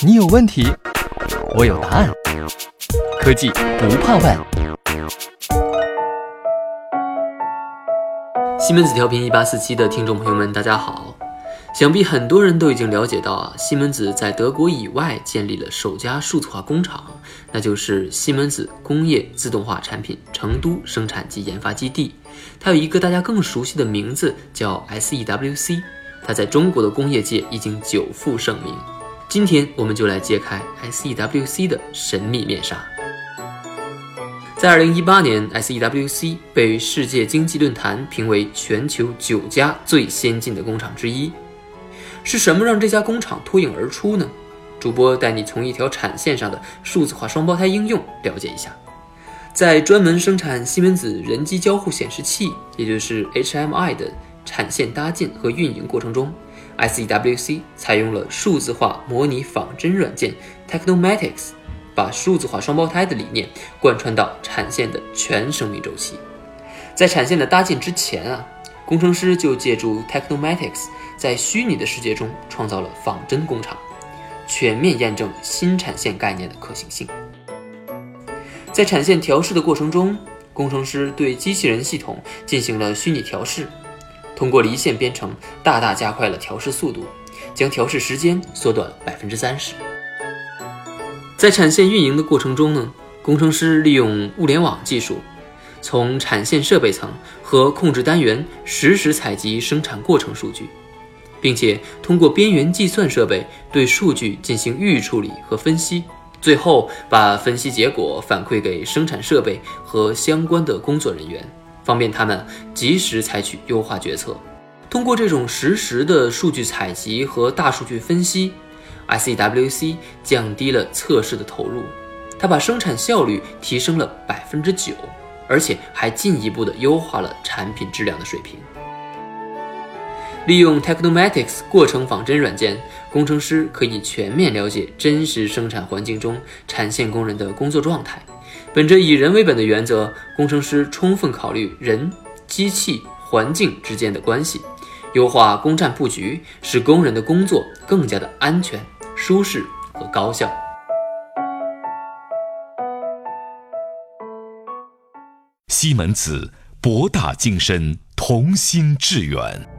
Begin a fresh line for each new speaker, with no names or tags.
你有问题，我有答案。科技不怕问。
西门子调频一八四七的听众朋友们，大家好。想必很多人都已经了解到啊，西门子在德国以外建立了首家数字化工厂，那就是西门子工业自动化产品成都生产及研发基地。它有一个大家更熟悉的名字，叫 SEWC。它在中国的工业界已经久负盛名。今天我们就来揭开 SEWC 的神秘面纱。在二零一八年，SEWC 被世界经济论坛评为全球九家最先进的工厂之一。是什么让这家工厂脱颖而出呢？主播带你从一条产线上的数字化双胞胎应用了解一下。在专门生产西门子人机交互显示器，也就是 HMI 的产线搭建和运营过程中，SEWC 采用了数字化模拟仿真软件 Technomatics，把数字化双胞胎的理念贯穿到产线的全生命周期。在产线的搭建之前啊，工程师就借助 Technomatics。在虚拟的世界中创造了仿真工厂，全面验证新产线概念的可行性。在产线调试的过程中，工程师对机器人系统进行了虚拟调试，通过离线编程，大大加快了调试速度，将调试时间缩短百分之三十。在产线运营的过程中呢，工程师利用物联网技术，从产线设备层和控制单元实时采集生产过程数据。并且通过边缘计算设备对数据进行预处理和分析，最后把分析结果反馈给生产设备和相关的工作人员，方便他们及时采取优化决策。通过这种实时的数据采集和大数据分析，SEWC 降低了测试的投入，它把生产效率提升了百分之九，而且还进一步的优化了产品质量的水平。利用 Technomatics 过程仿真软件，工程师可以全面了解真实生产环境中产线工人的工作状态。本着以人为本的原则，工程师充分考虑人、机器、环境之间的关系，优化工站布局，使工人的工作更加的安全、舒适和高效。
西门子，博大精深，同心致远。